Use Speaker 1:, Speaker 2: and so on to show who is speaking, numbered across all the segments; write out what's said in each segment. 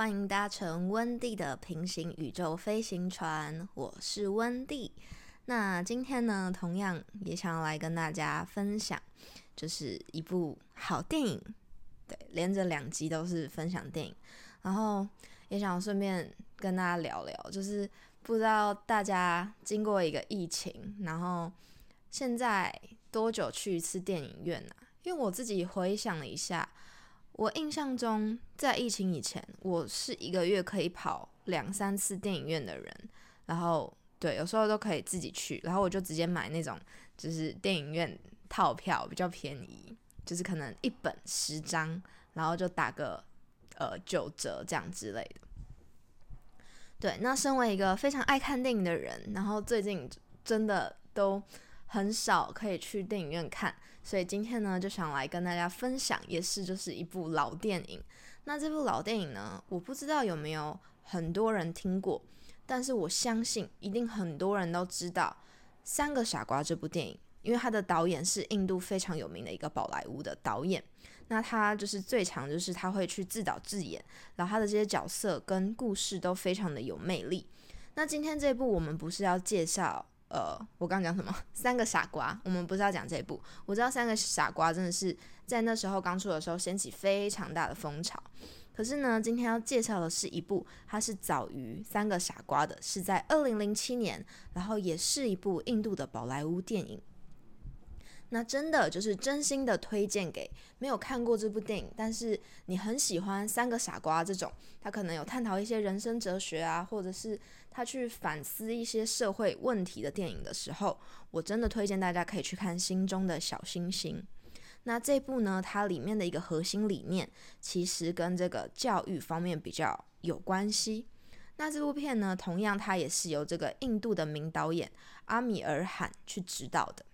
Speaker 1: 欢迎搭乘温蒂的平行宇宙飞行船，我是温蒂。那今天呢，同样也想要来跟大家分享，就是一部好电影。对，连着两集都是分享电影，然后也想顺便跟大家聊聊，就是不知道大家经过一个疫情，然后现在多久去一次电影院呢？因为我自己回想了一下。我印象中，在疫情以前，我是一个月可以跑两三次电影院的人。然后，对，有时候都可以自己去。然后我就直接买那种，就是电影院套票比较便宜，就是可能一本十张，然后就打个呃九折这样之类的。对，那身为一个非常爱看电影的人，然后最近真的都。很少可以去电影院看，所以今天呢就想来跟大家分享，也是就是一部老电影。那这部老电影呢，我不知道有没有很多人听过，但是我相信一定很多人都知道《三个傻瓜》这部电影，因为他的导演是印度非常有名的一个宝莱坞的导演。那他就是最强就是他会去自导自演，然后他的这些角色跟故事都非常的有魅力。那今天这部我们不是要介绍。呃，我刚讲什么？三个傻瓜。我们不是要讲这部。我知道三个傻瓜真的是在那时候刚出的时候掀起非常大的风潮。可是呢，今天要介绍的是一部，它是早于三个傻瓜的，是在二零零七年，然后也是一部印度的宝莱坞电影。那真的就是真心的推荐给没有看过这部电影，但是你很喜欢《三个傻瓜》这种，他可能有探讨一些人生哲学啊，或者是他去反思一些社会问题的电影的时候，我真的推荐大家可以去看《心中的小星星》。那这部呢，它里面的一个核心理念其实跟这个教育方面比较有关系。那这部片呢，同样它也是由这个印度的名导演阿米尔罕去指导的。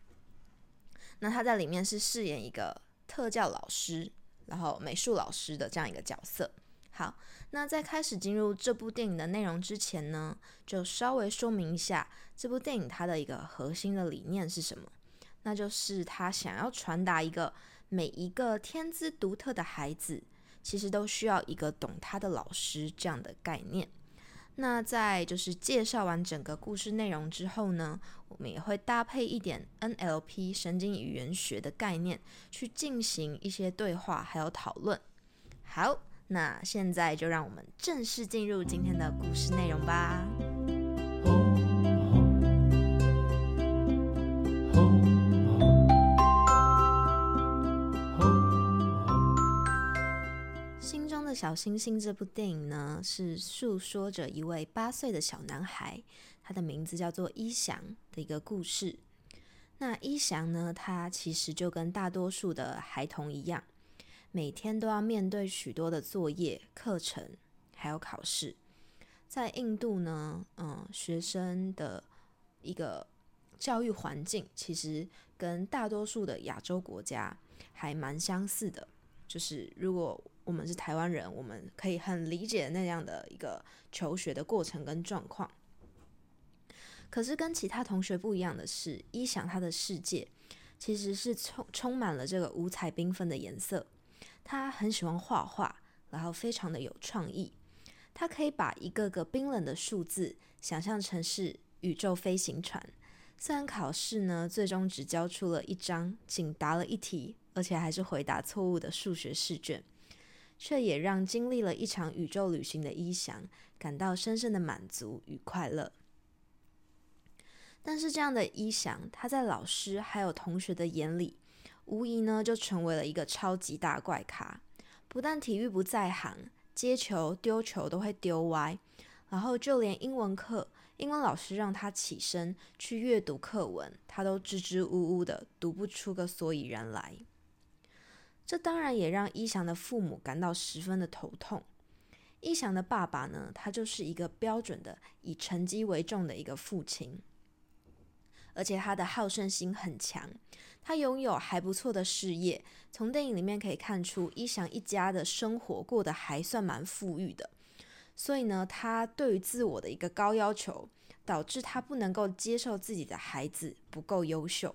Speaker 1: 那他在里面是饰演一个特教老师，然后美术老师的这样一个角色。好，那在开始进入这部电影的内容之前呢，就稍微说明一下这部电影它的一个核心的理念是什么。那就是他想要传达一个每一个天资独特的孩子，其实都需要一个懂他的老师这样的概念。那在就是介绍完整个故事内容之后呢，我们也会搭配一点 NLP 神经语言学的概念去进行一些对话还有讨论。好，那现在就让我们正式进入今天的故事内容吧。心中的小星星这部电影呢，是诉说着一位八岁的小男孩，他的名字叫做一翔的一个故事。那一翔呢，他其实就跟大多数的孩童一样，每天都要面对许多的作业、课程，还有考试。在印度呢，嗯，学生的一个教育环境，其实跟大多数的亚洲国家还蛮相似的，就是如果。我们是台湾人，我们可以很理解那样的一个求学的过程跟状况。可是跟其他同学不一样的是，一想他的世界其实是充充满了这个五彩缤纷的颜色。他很喜欢画画，然后非常的有创意。他可以把一个个冰冷的数字想象成是宇宙飞行船。虽然考试呢，最终只交出了一张仅答了一题，而且还是回答错误的数学试卷。却也让经历了一场宇宙旅行的伊翔感到深深的满足与快乐。但是，这样的伊翔，他在老师还有同学的眼里，无疑呢就成为了一个超级大怪咖。不但体育不在行，接球、丢球都会丢歪，然后就连英文课，英文老师让他起身去阅读课文，他都支支吾吾的读不出个所以然来。这当然也让一翔的父母感到十分的头痛。一翔的爸爸呢，他就是一个标准的以成绩为重的一个父亲，而且他的好胜心很强。他拥有还不错的事业，从电影里面可以看出，一翔一家的生活过得还算蛮富裕的。所以呢，他对于自我的一个高要求，导致他不能够接受自己的孩子不够优秀。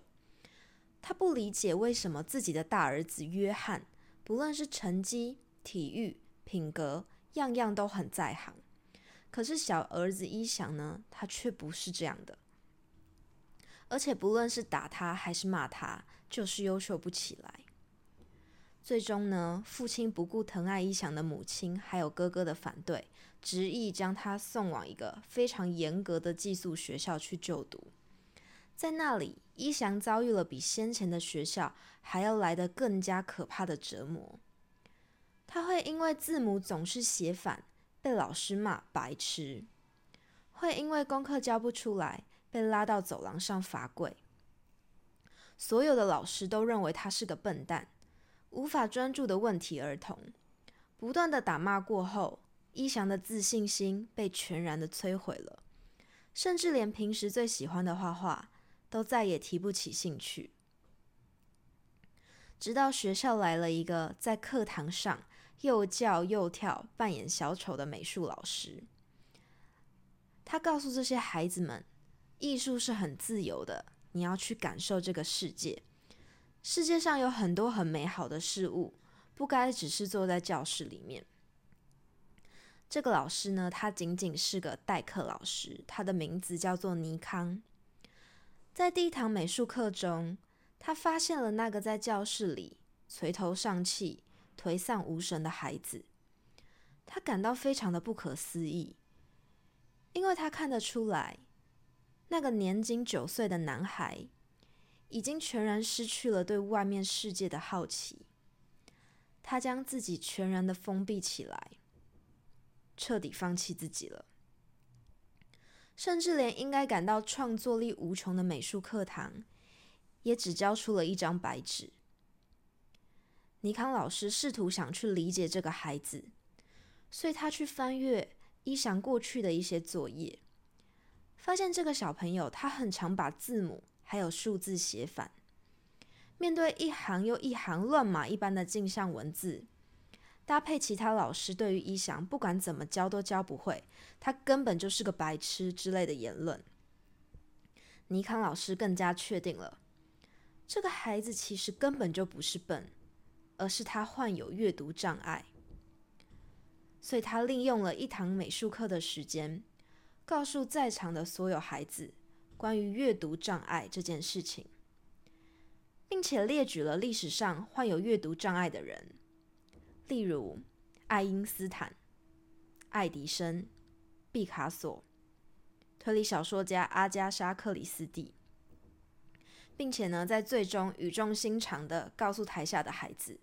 Speaker 1: 他不理解为什么自己的大儿子约翰，不论是成绩、体育、品格，样样都很在行。可是小儿子一翔呢，他却不是这样的。而且不论是打他还是骂他，就是优秀不起来。最终呢，父亲不顾疼爱一翔的母亲还有哥哥的反对，执意将他送往一个非常严格的寄宿学校去就读。在那里，一翔遭遇了比先前的学校还要来的更加可怕的折磨。他会因为字母总是写反，被老师骂白痴；会因为功课交不出来，被拉到走廊上罚跪。所有的老师都认为他是个笨蛋。无法专注的问题儿童，不断的打骂过后，一翔的自信心被全然的摧毁了，甚至连平时最喜欢的画画都再也提不起兴趣。直到学校来了一个在课堂上又叫又跳、扮演小丑的美术老师，他告诉这些孩子们，艺术是很自由的，你要去感受这个世界。世界上有很多很美好的事物，不该只是坐在教室里面。这个老师呢，他仅仅是个代课老师，他的名字叫做尼康。在第一堂美术课中，他发现了那个在教室里垂头丧气、颓丧无神的孩子，他感到非常的不可思议，因为他看得出来，那个年仅九岁的男孩。已经全然失去了对外面世界的好奇，他将自己全然的封闭起来，彻底放弃自己了，甚至连应该感到创作力无穷的美术课堂，也只交出了一张白纸。尼康老师试图想去理解这个孩子，所以他去翻阅伊翔过去的一些作业，发现这个小朋友他很常把字母。还有数字写反，面对一行又一行乱码一般的镜像文字，搭配其他老师对于一翔不管怎么教都教不会，他根本就是个白痴之类的言论，尼康老师更加确定了，这个孩子其实根本就不是笨，而是他患有阅读障碍，所以他利用了一堂美术课的时间，告诉在场的所有孩子。关于阅读障碍这件事情，并且列举了历史上患有阅读障碍的人，例如爱因斯坦、爱迪生、毕卡索、推理小说家阿加莎·克里斯蒂，并且呢，在最终语重心长的告诉台下的孩子，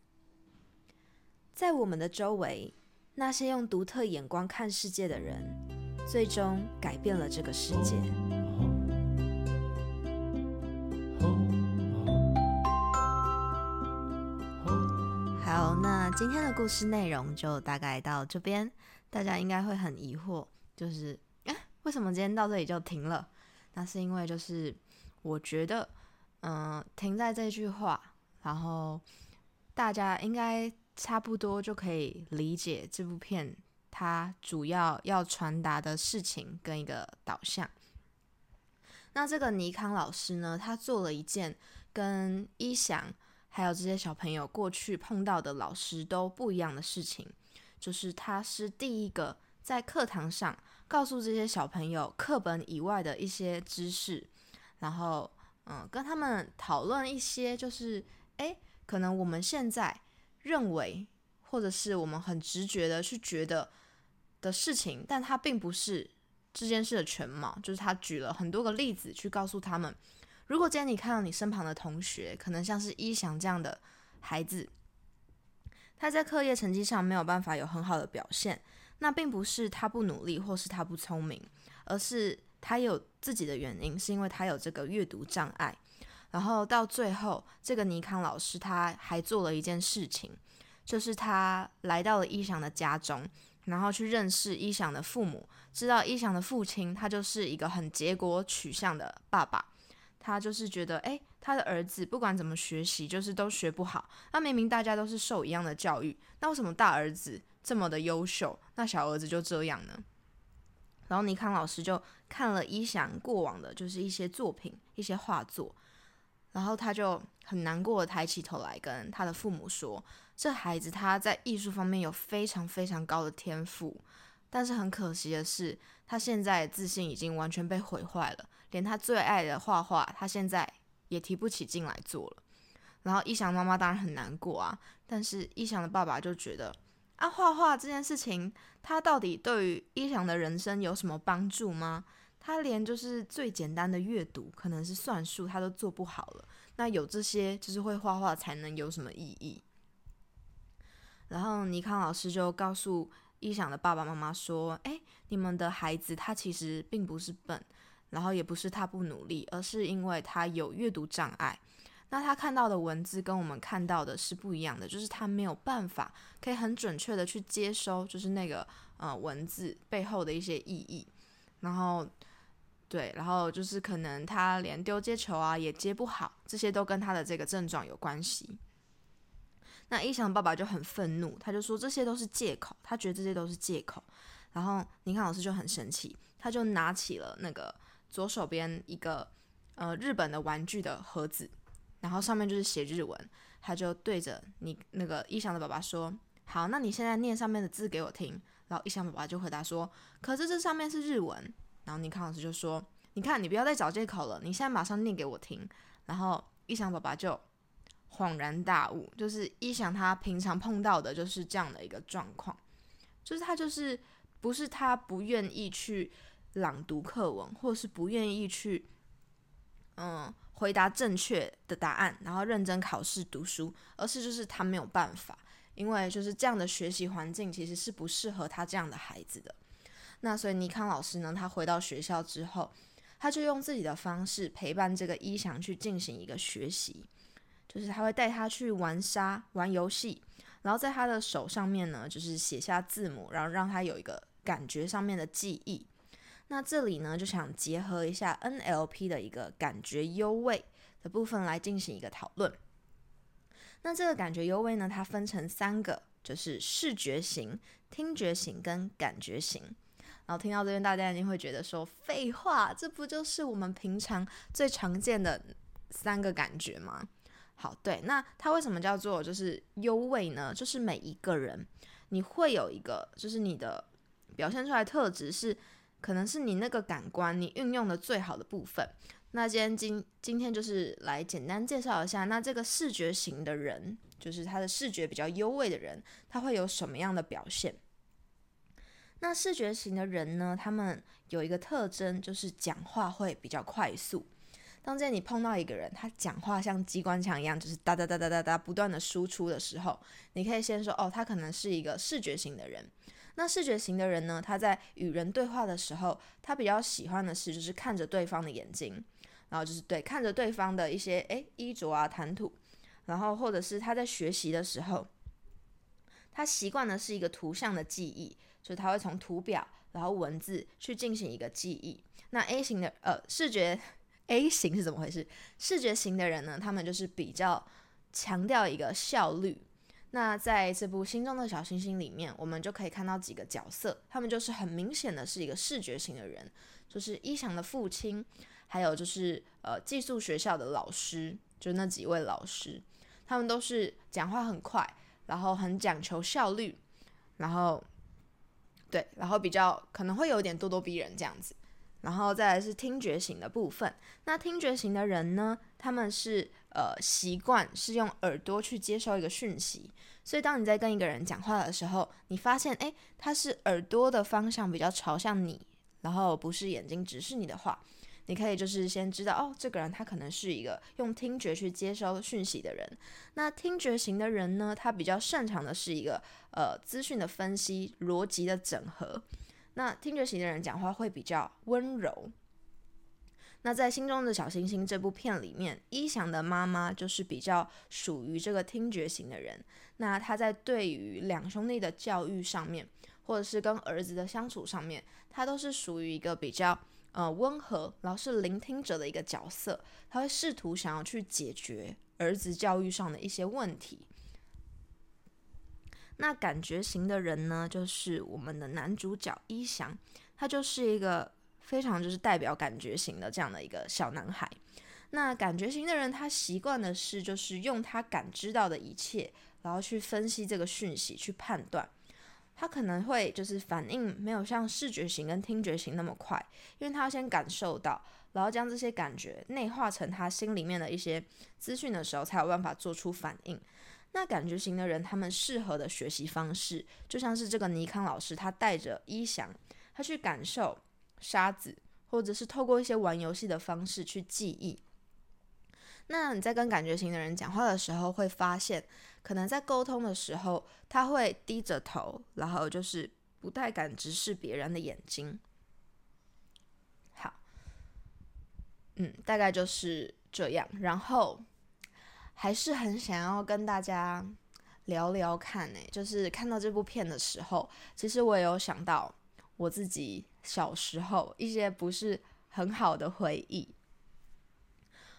Speaker 1: 在我们的周围，那些用独特眼光看世界的人，最终改变了这个世界。好，那今天的故事内容就大概到这边。大家应该会很疑惑，就是为什么今天到这里就停了？那是因为就是我觉得，嗯，停在这句话，然后大家应该差不多就可以理解这部片它主要要传达的事情跟一个导向。那这个尼康老师呢，他做了一件跟一翔。还有这些小朋友过去碰到的老师都不一样的事情，就是他是第一个在课堂上告诉这些小朋友课本以外的一些知识，然后嗯，跟他们讨论一些就是诶，可能我们现在认为或者是我们很直觉的去觉得的事情，但他并不是这件事的全貌，就是他举了很多个例子去告诉他们。如果今天你看到你身旁的同学，可能像是一翔这样的孩子，他在课业成绩上没有办法有很好的表现，那并不是他不努力或是他不聪明，而是他有自己的原因，是因为他有这个阅读障碍。然后到最后，这个尼康老师他还做了一件事情，就是他来到了一翔的家中，然后去认识一翔的父母，知道一翔的父亲他就是一个很结果取向的爸爸。他就是觉得，哎，他的儿子不管怎么学习，就是都学不好。那明明大家都是受一样的教育，那为什么大儿子这么的优秀，那小儿子就这样呢？然后尼康老师就看了一翔过往的，就是一些作品、一些画作，然后他就很难过的抬起头来跟他的父母说，这孩子他在艺术方面有非常非常高的天赋，但是很可惜的是，他现在自信已经完全被毁坏了，连他最爱的画画，他现在也提不起劲来做了。然后一翔妈妈当然很难过啊，但是一翔的爸爸就觉得啊，画画这件事情，他到底对于一翔的人生有什么帮助吗？他连就是最简单的阅读，可能是算术，他都做不好了。那有这些就是会画画才能有什么意义？然后尼康老师就告诉一想的爸爸妈妈说：“哎，你们的孩子他其实并不是笨，然后也不是他不努力，而是因为他有阅读障碍。那他看到的文字跟我们看到的是不一样的，就是他没有办法可以很准确的去接收，就是那个呃文字背后的一些意义。然后对，然后就是可能他连丢接球啊也接不好，这些都跟他的这个症状有关系。”那一翔爸爸就很愤怒，他就说这些都是借口，他觉得这些都是借口。然后林康老师就很生气，他就拿起了那个左手边一个呃日本的玩具的盒子，然后上面就是写日文，他就对着你那个一翔的爸爸说：“好，那你现在念上面的字给我听。”然后一翔爸爸就回答说：“可是这上面是日文。”然后林康老师就说：“你看，你不要再找借口了，你现在马上念给我听。”然后一翔爸爸就。恍然大悟，就是一想他平常碰到的就是这样的一个状况，就是他就是不是他不愿意去朗读课文，或是不愿意去嗯回答正确的答案，然后认真考试读书，而是就是他没有办法，因为就是这样的学习环境其实是不适合他这样的孩子的。那所以尼康老师呢，他回到学校之后，他就用自己的方式陪伴这个一翔去进行一个学习。就是他会带他去玩沙、玩游戏，然后在他的手上面呢，就是写下字母，然后让他有一个感觉上面的记忆。那这里呢，就想结合一下 NLP 的一个感觉优位的部分来进行一个讨论。那这个感觉优位呢，它分成三个，就是视觉型、听觉型跟感觉型。然后听到这边，大家一定会觉得说，废话，这不就是我们平常最常见的三个感觉吗？好，对，那它为什么叫做就是优位呢？就是每一个人，你会有一个，就是你的表现出来特质是，可能是你那个感官你运用的最好的部分。那今天今今天就是来简单介绍一下，那这个视觉型的人，就是他的视觉比较优位的人，他会有什么样的表现？那视觉型的人呢，他们有一个特征，就是讲话会比较快速。当见你碰到一个人，他讲话像机关枪一样，就是哒哒哒哒哒哒不断的输出的时候，你可以先说哦，他可能是一个视觉型的人。那视觉型的人呢，他在与人对话的时候，他比较喜欢的是就是看着对方的眼睛，然后就是对看着对方的一些诶衣着啊谈吐，然后或者是他在学习的时候，他习惯的是一个图像的记忆，就是他会从图表然后文字去进行一个记忆。那 A 型的呃视觉。A 型是怎么回事？视觉型的人呢，他们就是比较强调一个效率。那在这部《心中的小星星》里面，我们就可以看到几个角色，他们就是很明显的是一个视觉型的人，就是一翔的父亲，还有就是呃寄宿学校的老师，就那几位老师，他们都是讲话很快，然后很讲求效率，然后对，然后比较可能会有点咄咄逼人这样子。然后再来是听觉型的部分。那听觉型的人呢，他们是呃习惯是用耳朵去接收一个讯息，所以当你在跟一个人讲话的时候，你发现诶，他是耳朵的方向比较朝向你，然后不是眼睛直视你的话，你可以就是先知道哦，这个人他可能是一个用听觉去接收讯息的人。那听觉型的人呢，他比较擅长的是一个呃资讯的分析、逻辑的整合。那听觉型的人讲话会比较温柔。那在心中的小星星这部片里面，一翔的妈妈就是比较属于这个听觉型的人。那他在对于两兄弟的教育上面，或者是跟儿子的相处上面，他都是属于一个比较呃温和，然后是聆听者的一个角色。他会试图想要去解决儿子教育上的一些问题。那感觉型的人呢，就是我们的男主角一翔，他就是一个非常就是代表感觉型的这样的一个小男孩。那感觉型的人，他习惯的是就是用他感知到的一切然后去分析这个讯息，去判断。他可能会就是反应没有像视觉型跟听觉型那么快，因为他要先感受到，然后将这些感觉内化成他心里面的一些资讯的时候，才有办法做出反应。那感觉型的人，他们适合的学习方式，就像是这个尼康老师，他带着一翔，他去感受沙子，或者是透过一些玩游戏的方式去记忆。那你在跟感觉型的人讲话的时候，会发现，可能在沟通的时候，他会低着头，然后就是不太敢直视别人的眼睛。好，嗯，大概就是这样。然后还是很想要跟大家聊聊看，呢，就是看到这部片的时候，其实我也有想到我自己小时候一些不是很好的回忆。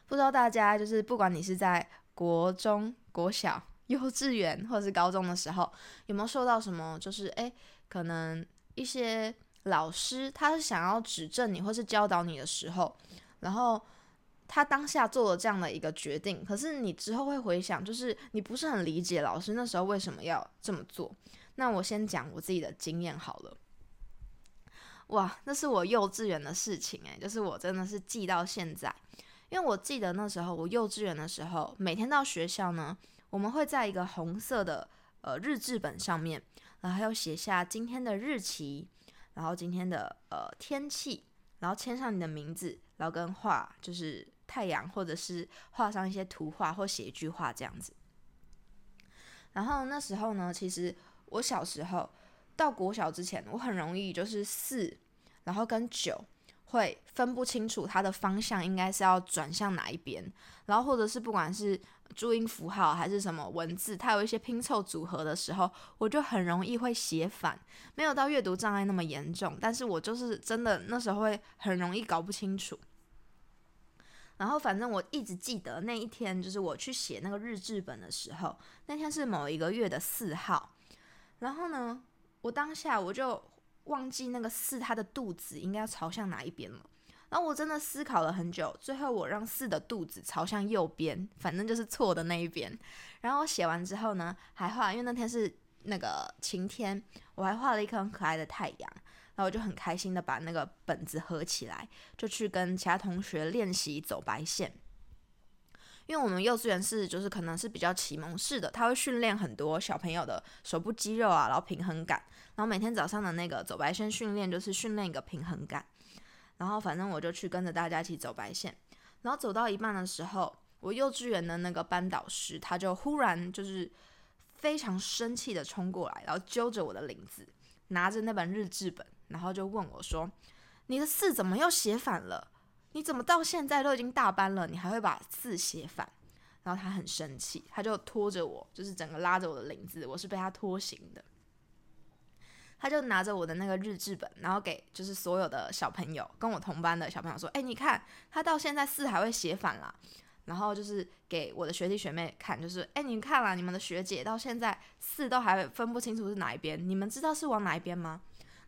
Speaker 1: 不知道大家就是不管你是在国中、国小、幼稚园或者是高中的时候，有没有受到什么？就是诶，可能一些老师他是想要指正你或是教导你的时候，然后他当下做了这样的一个决定，可是你之后会回想，就是你不是很理解老师那时候为什么要这么做。那我先讲我自己的经验好了。哇，那是我幼稚园的事情诶，就是我真的是记到现在。因为我记得那时候我幼稚园的时候，每天到学校呢，我们会在一个红色的呃日志本上面，然后要写下今天的日期，然后今天的呃天气，然后签上你的名字，然后跟画就是太阳，或者是画上一些图画或写一句话这样子。然后那时候呢，其实我小时候到国小之前，我很容易就是四，然后跟九。会分不清楚它的方向应该是要转向哪一边，然后或者是不管是注音符号还是什么文字，它有一些拼凑组合的时候，我就很容易会写反，没有到阅读障碍那么严重，但是我就是真的那时候会很容易搞不清楚。然后反正我一直记得那一天，就是我去写那个日志本的时候，那天是某一个月的四号，然后呢，我当下我就。忘记那个四，它的肚子应该要朝向哪一边了。然后我真的思考了很久，最后我让四的肚子朝向右边，反正就是错的那一边。然后我写完之后呢，还画，因为那天是那个晴天，我还画了一颗很可爱的太阳。然后我就很开心的把那个本子合起来，就去跟其他同学练习走白线。因为我们幼稚园是就是可能是比较启蒙式的，他会训练很多小朋友的手部肌肉啊，然后平衡感。然后每天早上的那个走白线训练就是训练一个平衡感。然后反正我就去跟着大家一起走白线。然后走到一半的时候，我幼稚园的那个班导师他就忽然就是非常生气的冲过来，然后揪着我的领子，拿着那本日志本，然后就问我说：“你的四怎么又写反了？”你怎么到现在都已经大班了，你还会把字写反？然后他很生气，他就拖着我，就是整个拉着我的领子，我是被他拖行的。他就拿着我的那个日志本，然后给就是所有的小朋友，跟我同班的小朋友说：“哎，你看他到现在四还会写反了。”然后就是给我的学弟学妹看，就是：“哎，你看了你们的学姐到现在四都还分不清楚是哪一边，你们知道是往哪一边吗？”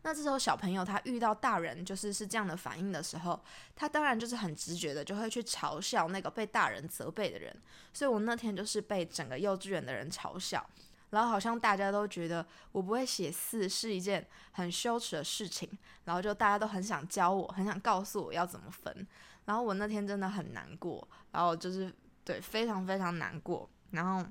Speaker 1: 那这时候小朋友他遇到大人就是是这样的反应的时候，他当然就是很直觉的就会去嘲笑那个被大人责备的人。所以我那天就是被整个幼稚园的人嘲笑，然后好像大家都觉得我不会写四是一件很羞耻的事情，然后就大家都很想教我，很想告诉我要怎么分。然后我那天真的很难过，然后就是对非常非常难过，然后。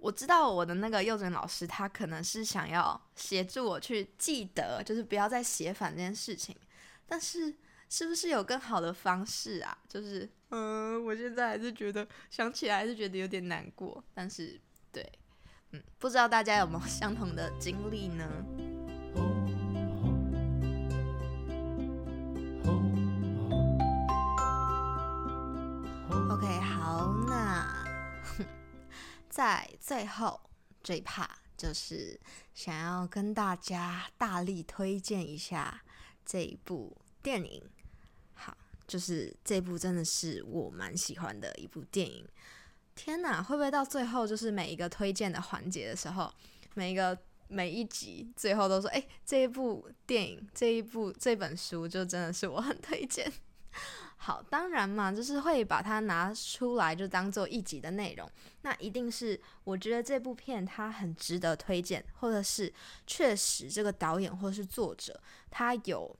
Speaker 1: 我知道我的那个幼稚园老师，他可能是想要协助我去记得，就是不要再写反这件事情。但是，是不是有更好的方式啊？就是，嗯，我现在还是觉得想起来还是觉得有点难过。但是，对，嗯，不知道大家有没有相同的经历呢？OK，好，那。在最后这一 part，就是想要跟大家大力推荐一下这一部电影。好，就是这部真的是我蛮喜欢的一部电影。天哪，会不会到最后就是每一个推荐的环节的时候，每一个每一集最后都说，哎，这一部电影、这一部这本书就真的是我很推荐。好，当然嘛，就是会把它拿出来就当做一集的内容。那一定是我觉得这部片它很值得推荐，或者是确实这个导演或是作者他有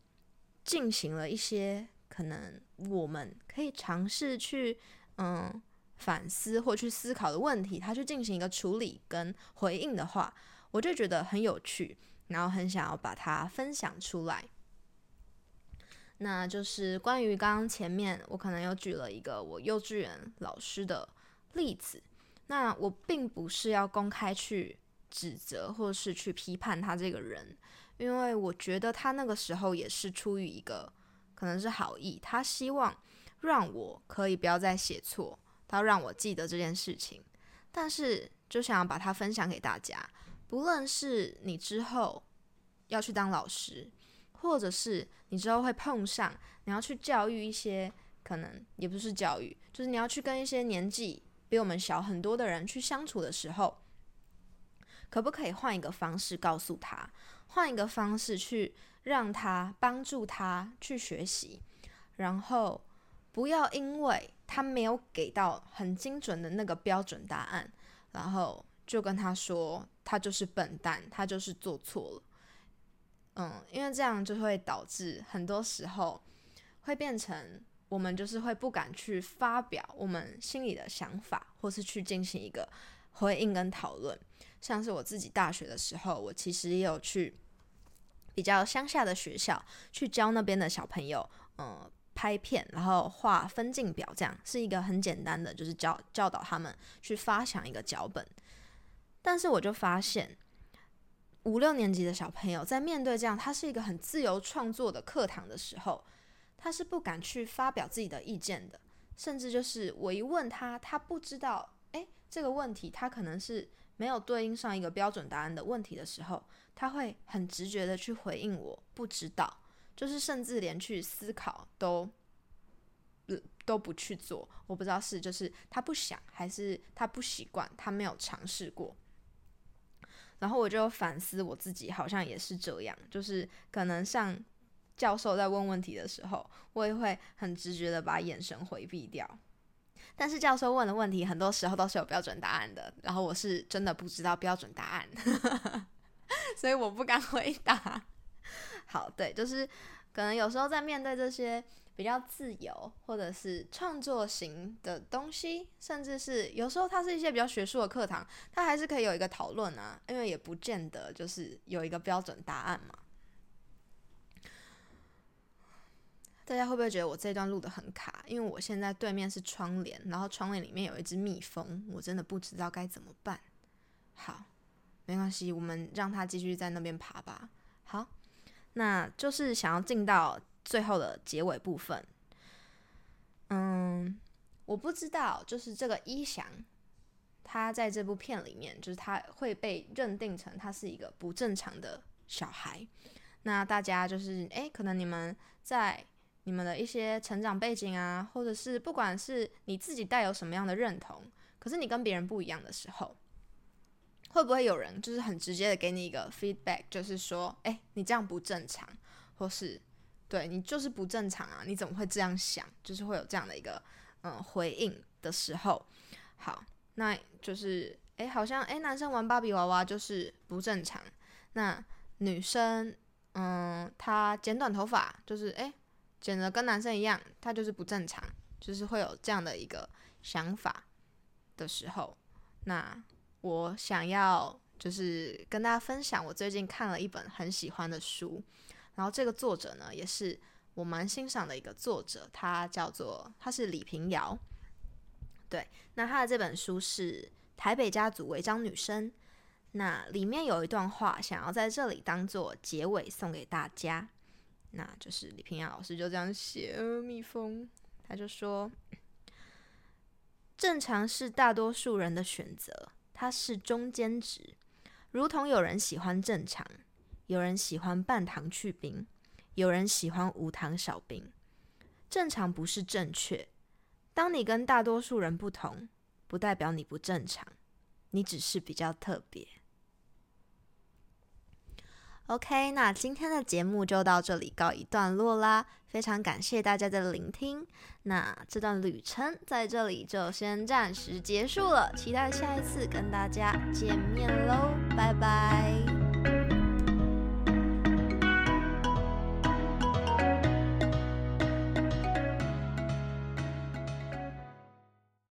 Speaker 1: 进行了一些可能我们可以尝试去嗯反思或去思考的问题，他去进行一个处理跟回应的话，我就觉得很有趣，然后很想要把它分享出来。那就是关于刚刚前面我可能又举了一个我幼稚园老师的例子，那我并不是要公开去指责或是去批判他这个人，因为我觉得他那个时候也是出于一个可能是好意，他希望让我可以不要再写错，他让我记得这件事情，但是就想要把它分享给大家，不论是你之后要去当老师。或者是你之后会碰上，你要去教育一些可能也不是教育，就是你要去跟一些年纪比我们小很多的人去相处的时候，可不可以换一个方式告诉他，换一个方式去让他帮助他去学习，然后不要因为他没有给到很精准的那个标准答案，然后就跟他说他就是笨蛋，他就是做错了。嗯，因为这样就会导致很多时候会变成我们就是会不敢去发表我们心里的想法，或是去进行一个回应跟讨论。像是我自己大学的时候，我其实也有去比较乡下的学校去教那边的小朋友，嗯，拍片，然后画分镜表，这样是一个很简单的，就是教教导他们去发想一个脚本。但是我就发现。五六年级的小朋友在面对这样，他是一个很自由创作的课堂的时候，他是不敢去发表自己的意见的，甚至就是我一问他，他不知道，诶，这个问题他可能是没有对应上一个标准答案的问题的时候，他会很直觉的去回应我不知道，就是甚至连去思考都，都不去做，我不知道是就是他不想，还是他不习惯，他没有尝试过。然后我就反思我自己，好像也是这样，就是可能像教授在问问题的时候，我也会很直觉的把眼神回避掉。但是教授问的问题，很多时候都是有标准答案的，然后我是真的不知道标准答案，所以我不敢回答。好，对，就是可能有时候在面对这些。比较自由，或者是创作型的东西，甚至是有时候它是一些比较学术的课堂，它还是可以有一个讨论啊，因为也不见得就是有一个标准答案嘛。大家会不会觉得我这段录的很卡？因为我现在对面是窗帘，然后窗帘里面有一只蜜蜂，我真的不知道该怎么办。好，没关系，我们让它继续在那边爬吧。好，那就是想要进到。最后的结尾部分，嗯，我不知道，就是这个一翔，他在这部片里面，就是他会被认定成他是一个不正常的小孩。那大家就是，哎，可能你们在你们的一些成长背景啊，或者是不管是你自己带有什么样的认同，可是你跟别人不一样的时候，会不会有人就是很直接的给你一个 feedback，就是说，哎，你这样不正常，或是。对你就是不正常啊！你怎么会这样想？就是会有这样的一个嗯回应的时候，好，那就是哎，好像哎，男生玩芭比娃娃就是不正常，那女生嗯，她剪短头发就是哎，剪的跟男生一样，她就是不正常，就是会有这样的一个想法的时候，那我想要就是跟大家分享，我最近看了一本很喜欢的书。然后这个作者呢，也是我蛮欣赏的一个作者，他叫做他是李平遥。对，那他的这本书是《台北家族违章女生》，那里面有一段话，想要在这里当做结尾送给大家。那就是李平遥老师就这样写，蜜蜂，他就说：正常是大多数人的选择，它是中间值，如同有人喜欢正常。有人喜欢半糖去冰，有人喜欢无糖少冰。正常不是正确。当你跟大多数人不同，不代表你不正常，你只是比较特别。OK，那今天的节目就到这里告一段落啦，非常感谢大家的聆听。那这段旅程在这里就先暂时结束了，期待下一次跟大家见面喽，拜拜。